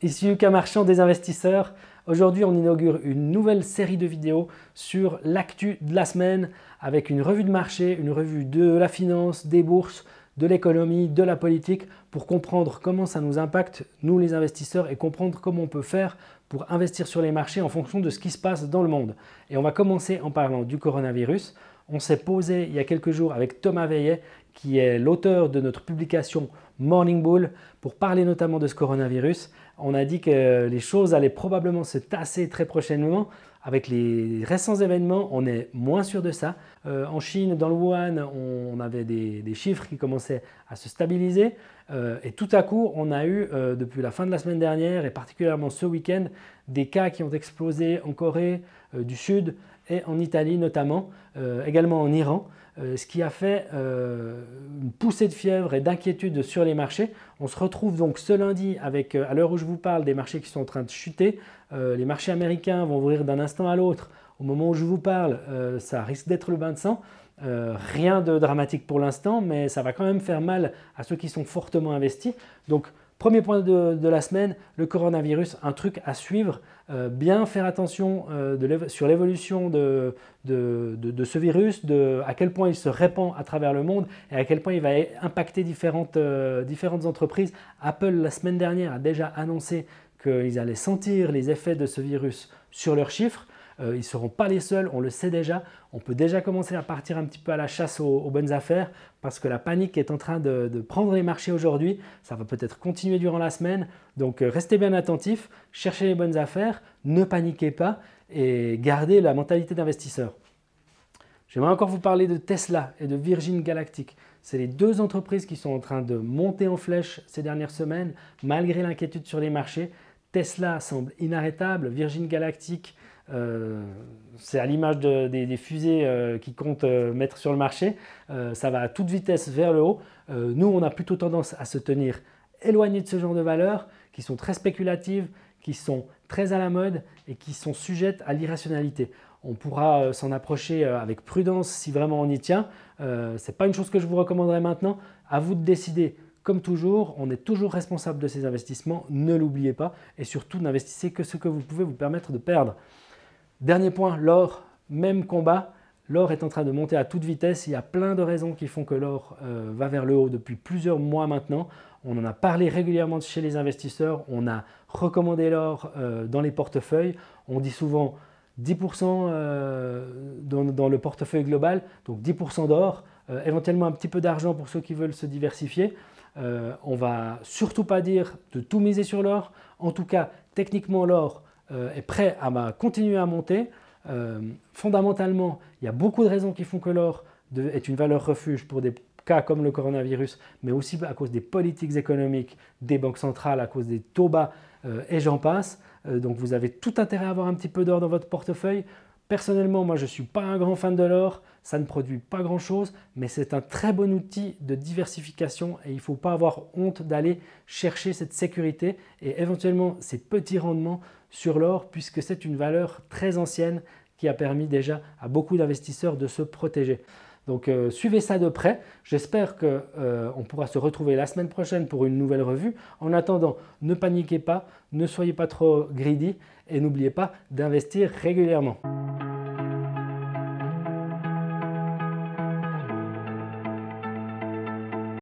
Ici Lucas Marchand des investisseurs. Aujourd'hui, on inaugure une nouvelle série de vidéos sur l'actu de la semaine avec une revue de marché, une revue de la finance, des bourses, de l'économie, de la politique pour comprendre comment ça nous impacte, nous les investisseurs, et comprendre comment on peut faire pour investir sur les marchés en fonction de ce qui se passe dans le monde. Et on va commencer en parlant du coronavirus. On s'est posé il y a quelques jours avec Thomas Veillet, qui est l'auteur de notre publication Morning Bull, pour parler notamment de ce coronavirus. On a dit que les choses allaient probablement se tasser très prochainement. Avec les récents événements, on est moins sûr de ça. Euh, en Chine, dans le Wuhan, on avait des, chiffres qui commençaient à se stabiliser. Euh, et tout à coup, on a eu, euh, depuis la fin de la semaine dernière, et particulièrement ce week-end, des cas qui ont explosé en Corée du Sud et en Italie notamment, également en Iran. Euh, ce qui a fait euh, une poussée de fièvre et d'inquiétude sur les marchés. On se retrouve donc ce lundi avec, euh, à l'heure où je vous parle, des marchés qui sont en train de chuter. les marchés américains vont ouvrir d'un instant à l'autre. Au moment où je vous parle, ça risque d'être le bain de sang. rien de dramatique pour l'instant, mais ça va quand même faire mal à ceux qui sont fortement investis. Donc, Premier point de, la semaine, le coronavirus, un truc à suivre. Euh, bien faire attention euh, sur l'évolution de, ce virus, de à quel point il se répand à travers le monde et à quel point il va impacter euh, différentes entreprises. Apple, la semaine dernière, a déjà annoncé qu'ils allaient sentir les effets de ce virus sur leurs chiffres. Euh, ils ne seront pas les seuls, on le sait déjà. On peut déjà commencer à partir un petit peu à la chasse aux, bonnes affaires parce que la panique est en train de, prendre les marchés aujourd'hui. Ça va peut-être continuer durant la semaine. Donc euh, restez bien attentifs, cherchez les bonnes affaires, ne paniquez pas et gardez la mentalité d'investisseur. J'aimerais encore vous parler de Tesla et de Virgin Galactic. C'est les deux entreprises qui sont en train de monter en flèche ces dernières semaines, malgré l'inquiétude sur les marchés. Tesla semble inarrêtable, Virgin Galactic euh, c'est à l'image des, fusées euh, qui comptent euh, mettre sur le marché. ça va à toute vitesse vers le haut. nous, on a plutôt tendance à se tenir éloigné de ce genre de valeurs qui sont très spéculatives, qui sont très à la mode et qui sont sujettes à l'irrationalité. On pourra s'en approcher avec prudence si vraiment on y tient. Ce n'est pas une chose que je vous recommanderais maintenant. À vous de décider. Comme toujours, on est toujours responsable de ces investissements. Ne l'oubliez pas. Et surtout, n'investissez que ce que vous pouvez vous permettre de perdre. Dernier point, l'or, même combat. L'or est en train de monter à toute vitesse. Il y a plein de raisons qui font que l'or euh, va vers le haut depuis plusieurs mois maintenant. On en a parlé régulièrement chez les investisseurs. On a recommandé l'or euh, dans les portefeuilles. On dit souvent 10% euh, dans, le portefeuille global, donc 10% d'or, éventuellement un petit peu d'argent pour ceux qui veulent se diversifier. on va surtout pas dire de tout miser sur l'or. En tout cas, techniquement, l'or est prêt à continuer à monter. Euh, fondamentalement, il y a beaucoup de raisons qui font que l'or est une valeur refuge pour des cas comme le coronavirus, mais aussi à cause des politiques économiques des banques centrales, à cause des taux bas euh, et j'en passe. donc vous avez tout intérêt à avoir un petit peu d'or dans votre portefeuille. Personnellement, moi je ne suis pas un grand fan de l'or, ça ne produit pas grand-chose, mais c'est un très bon outil de diversification et il ne faut pas avoir honte d'aller chercher cette sécurité et éventuellement ces petits rendements sur l'or puisque c'est une valeur très ancienne qui a permis déjà à beaucoup d'investisseurs de se protéger. Donc euh, suivez ça de près. J'espère qu'on euh, pourra se retrouver la semaine prochaine pour une nouvelle revue. En attendant, ne paniquez pas, ne soyez pas trop greedy et n'oubliez pas d'investir régulièrement.